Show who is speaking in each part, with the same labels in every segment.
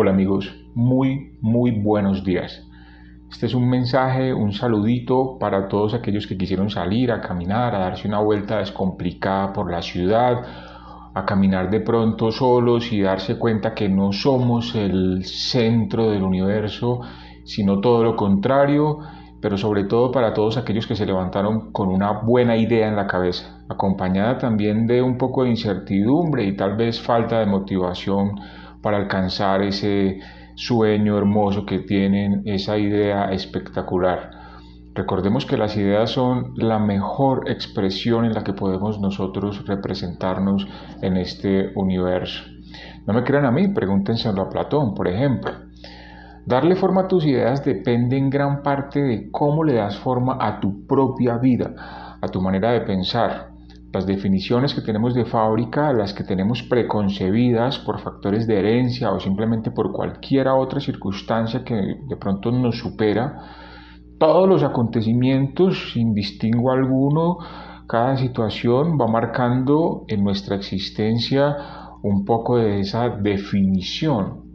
Speaker 1: Hola amigos, muy, muy buenos días. Este es un mensaje, un saludito para todos aquellos que quisieron salir a caminar, a darse una vuelta descomplicada por la ciudad, a caminar de pronto solos y darse cuenta que no somos el centro del universo, sino todo lo contrario, pero sobre todo para todos aquellos que se levantaron con una buena idea en la cabeza, acompañada también de un poco de incertidumbre y tal vez falta de motivación para alcanzar ese sueño hermoso que tienen, esa idea espectacular. Recordemos que las ideas son la mejor expresión en la que podemos nosotros representarnos en este universo. No me crean a mí, pregúntenselo a Platón, por ejemplo. Darle forma a tus ideas depende en gran parte de cómo le das forma a tu propia vida, a tu manera de pensar. Las definiciones que tenemos de fábrica, las que tenemos preconcebidas por factores de herencia o simplemente por cualquier otra circunstancia que de pronto nos supera, todos los acontecimientos, sin distingo alguno, cada situación va marcando en nuestra existencia un poco de esa definición.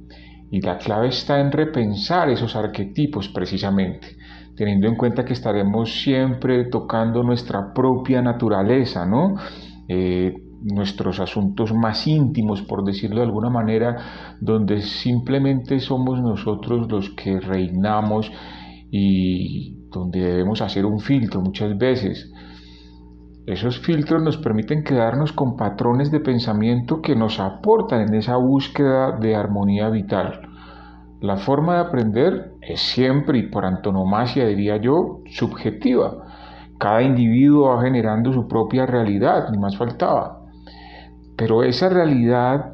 Speaker 1: Y la clave está en repensar esos arquetipos precisamente teniendo en cuenta que estaremos siempre tocando nuestra propia naturaleza, ¿no? Eh, nuestros asuntos más íntimos, por decirlo de alguna manera, donde simplemente somos nosotros los que reinamos y donde debemos hacer un filtro muchas veces. Esos filtros nos permiten quedarnos con patrones de pensamiento que nos aportan en esa búsqueda de armonía vital. La forma de aprender es siempre y por antonomasia, diría yo, subjetiva. Cada individuo va generando su propia realidad, ni más faltaba. Pero esa realidad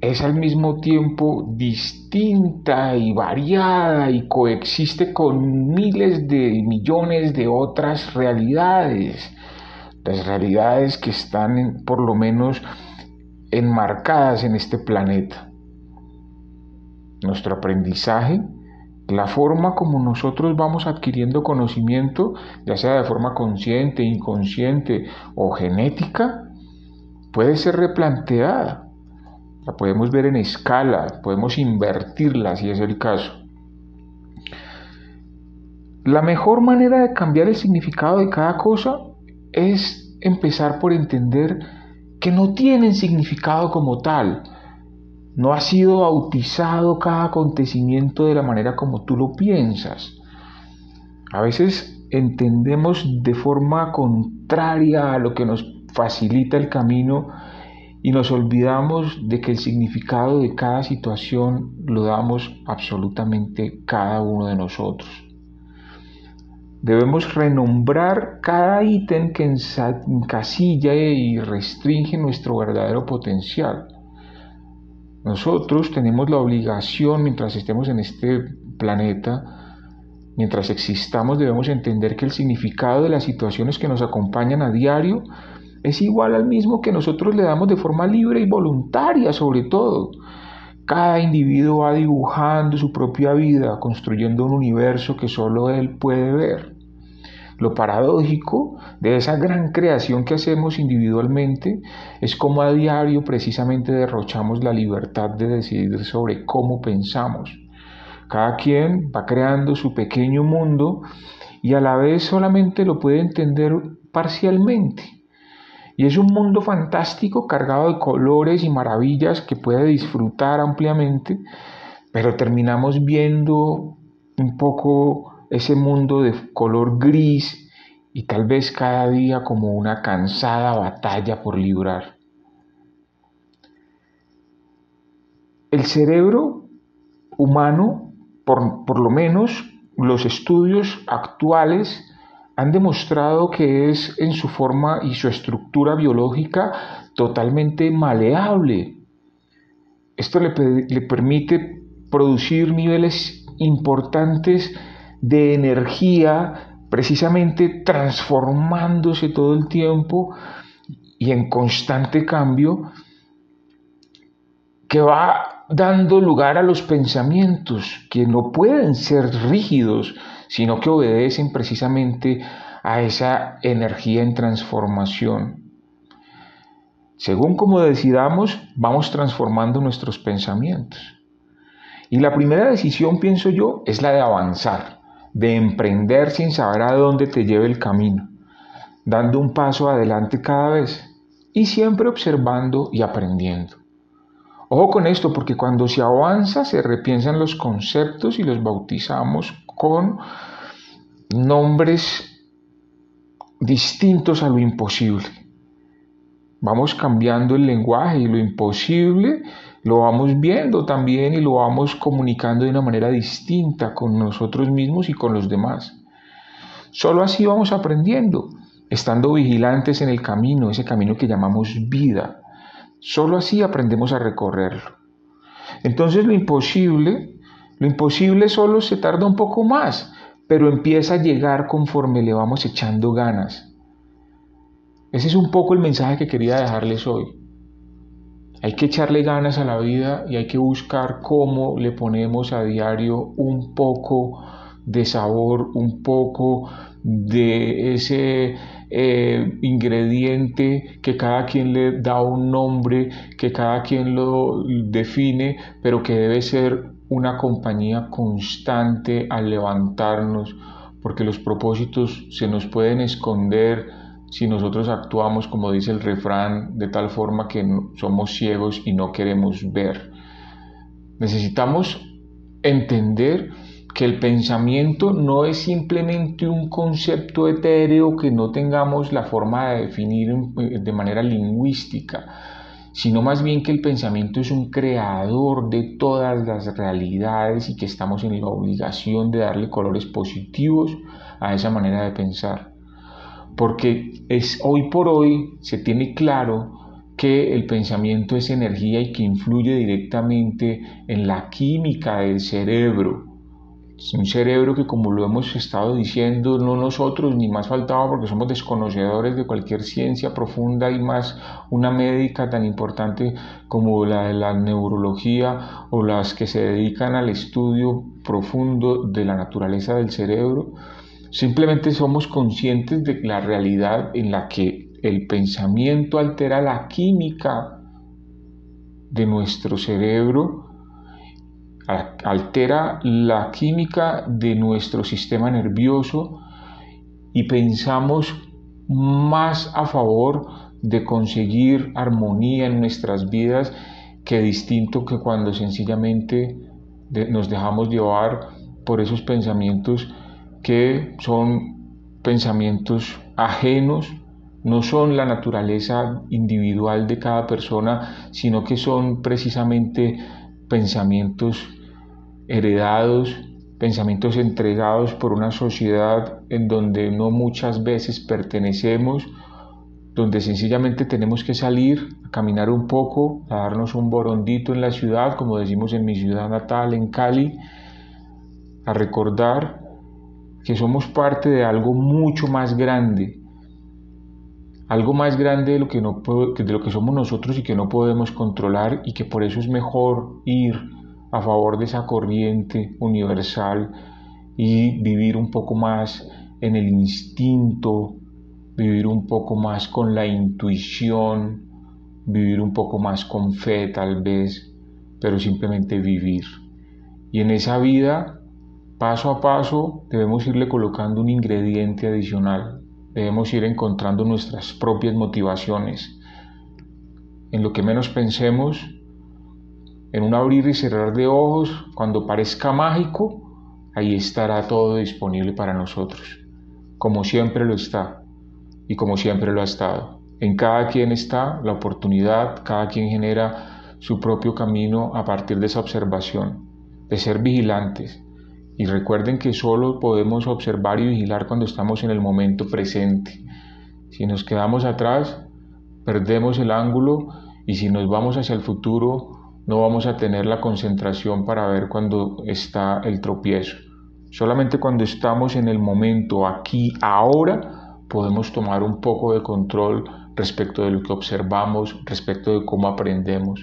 Speaker 1: es al mismo tiempo distinta y variada y coexiste con miles de millones de otras realidades. Las realidades que están por lo menos enmarcadas en este planeta nuestro aprendizaje, la forma como nosotros vamos adquiriendo conocimiento, ya sea de forma consciente, inconsciente o genética, puede ser replanteada. La podemos ver en escala, podemos invertirla si es el caso. La mejor manera de cambiar el significado de cada cosa es empezar por entender que no tienen significado como tal, no ha sido bautizado cada acontecimiento de la manera como tú lo piensas. A veces entendemos de forma contraria a lo que nos facilita el camino y nos olvidamos de que el significado de cada situación lo damos absolutamente cada uno de nosotros. Debemos renombrar cada ítem que encasilla y restringe nuestro verdadero potencial. Nosotros tenemos la obligación, mientras estemos en este planeta, mientras existamos, debemos entender que el significado de las situaciones que nos acompañan a diario es igual al mismo que nosotros le damos de forma libre y voluntaria sobre todo. Cada individuo va dibujando su propia vida, construyendo un universo que solo él puede ver. Lo paradójico de esa gran creación que hacemos individualmente es como a diario precisamente derrochamos la libertad de decidir sobre cómo pensamos. Cada quien va creando su pequeño mundo y a la vez solamente lo puede entender parcialmente. Y es un mundo fantástico cargado de colores y maravillas que puede disfrutar ampliamente, pero terminamos viendo un poco ese mundo de color gris y tal vez cada día como una cansada batalla por librar. El cerebro humano, por, por, lo menos los estudios actuales, han demostrado que es en su forma y su estructura biológica totalmente maleable. Esto le, permite producir niveles importantes de energía, precisamente transformándose todo el tiempo y en constante cambio, que va dando lugar a los pensamientos que no pueden ser rígidos, sino que obedecen precisamente a esa energía en transformación. Según como decidamos, vamos transformando nuestros pensamientos. Y la primera decisión, pienso yo, es la de avanzar, de emprender sin saber a dónde te lleve el camino, dando un paso adelante cada vez y siempre observando y aprendiendo. Ojo con esto, porque cuando se avanza se repiensan los conceptos y los bautizamos con nombres distintos a lo imposible. Vamos cambiando el lenguaje y lo imposible lo vamos viendo también y lo vamos comunicando de una manera distinta con nosotros mismos y con los demás. Solo así vamos aprendiendo, estando vigilantes en el camino, ese camino que llamamos vida. Solo así aprendemos a recorrerlo. Entonces lo imposible, lo imposible solo se tarda un poco más, pero empieza a llegar conforme le vamos echando ganas. Ese es un poco el mensaje que quería dejarles hoy. Hay que echarle ganas a la vida y hay que buscar cómo le ponemos a diario un poco de sabor, un poco de ese eh, ingrediente que cada quien le da un nombre, que cada quien lo define, pero que debe ser una compañía constante al levantarnos, porque los propósitos se nos pueden esconder si nosotros actuamos, como dice el refrán, de tal forma que somos ciegos y no queremos ver. Necesitamos entender que el pensamiento no es simplemente un concepto etéreo que no tengamos la forma de definir de manera lingüística sino más bien que el pensamiento es un creador de todas las realidades y que estamos en la obligación de darle colores positivos a esa manera de pensar. Porque es hoy por hoy se tiene claro que el pensamiento es energía y que influye directamente en la química del cerebro un cerebro que como lo hemos estado diciendo, no nosotros ni más faltaba porque somos desconocedores de cualquier ciencia profunda y más una médica tan importante como la de la neurología o las que se dedican al estudio profundo de la naturaleza del cerebro. Simplemente somos conscientes de la realidad en la que el pensamiento altera la química de nuestro cerebro altera la química de nuestro sistema nervioso y pensamos más a favor de conseguir armonía en nuestras vidas que distinto que cuando sencillamente nos dejamos llevar por esos pensamientos que son pensamientos ajenos, no son la naturaleza individual de cada persona, sino que son precisamente pensamientos heredados, pensamientos entregados por una sociedad en donde no muchas veces pertenecemos, donde sencillamente tenemos que salir a caminar un poco, a darnos un borondito en la ciudad, como decimos en mi ciudad natal, en Cali, a recordar que somos parte de algo mucho más grande, algo más grande de lo que, no, de lo que somos nosotros y que no podemos controlar y que por eso es mejor ir a favor de esa corriente universal y vivir un poco más en el instinto, vivir un poco más con la intuición, vivir un poco más con fe tal vez, pero simplemente vivir. Y en esa vida, paso a paso, debemos irle colocando un ingrediente adicional, debemos ir encontrando nuestras propias motivaciones. En lo que menos pensemos, en un abrir y cerrar de ojos, cuando parezca mágico, ahí estará todo disponible para nosotros, como siempre lo está y como siempre lo ha estado. En cada quien está la oportunidad, cada quien genera su propio camino a partir de esa observación, de ser vigilantes. Y recuerden que solo podemos observar y vigilar cuando estamos en el momento presente. Si nos quedamos atrás, perdemos el ángulo y si nos vamos hacia el futuro, no vamos a tener la concentración para ver cuando está el tropiezo. Solamente cuando estamos en el momento, aquí, ahora, podemos tomar un poco de control respecto de lo que observamos, respecto de cómo aprendemos.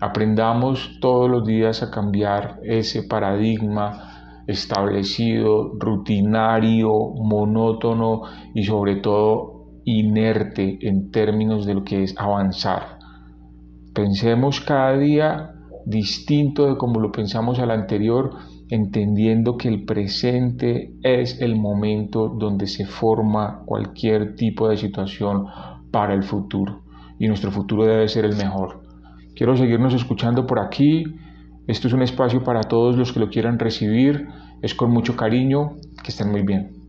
Speaker 1: Aprendamos todos los días a cambiar ese paradigma establecido, rutinario, monótono y sobre todo inerte en términos de lo que es avanzar. Pensemos cada día distinto de como lo pensamos al anterior, entendiendo que el presente es el momento donde se forma cualquier tipo de situación para el futuro y nuestro futuro debe ser el mejor. Quiero seguirnos escuchando por aquí. Esto es un espacio para todos los que lo quieran recibir. Es con mucho cariño. Que estén muy bien.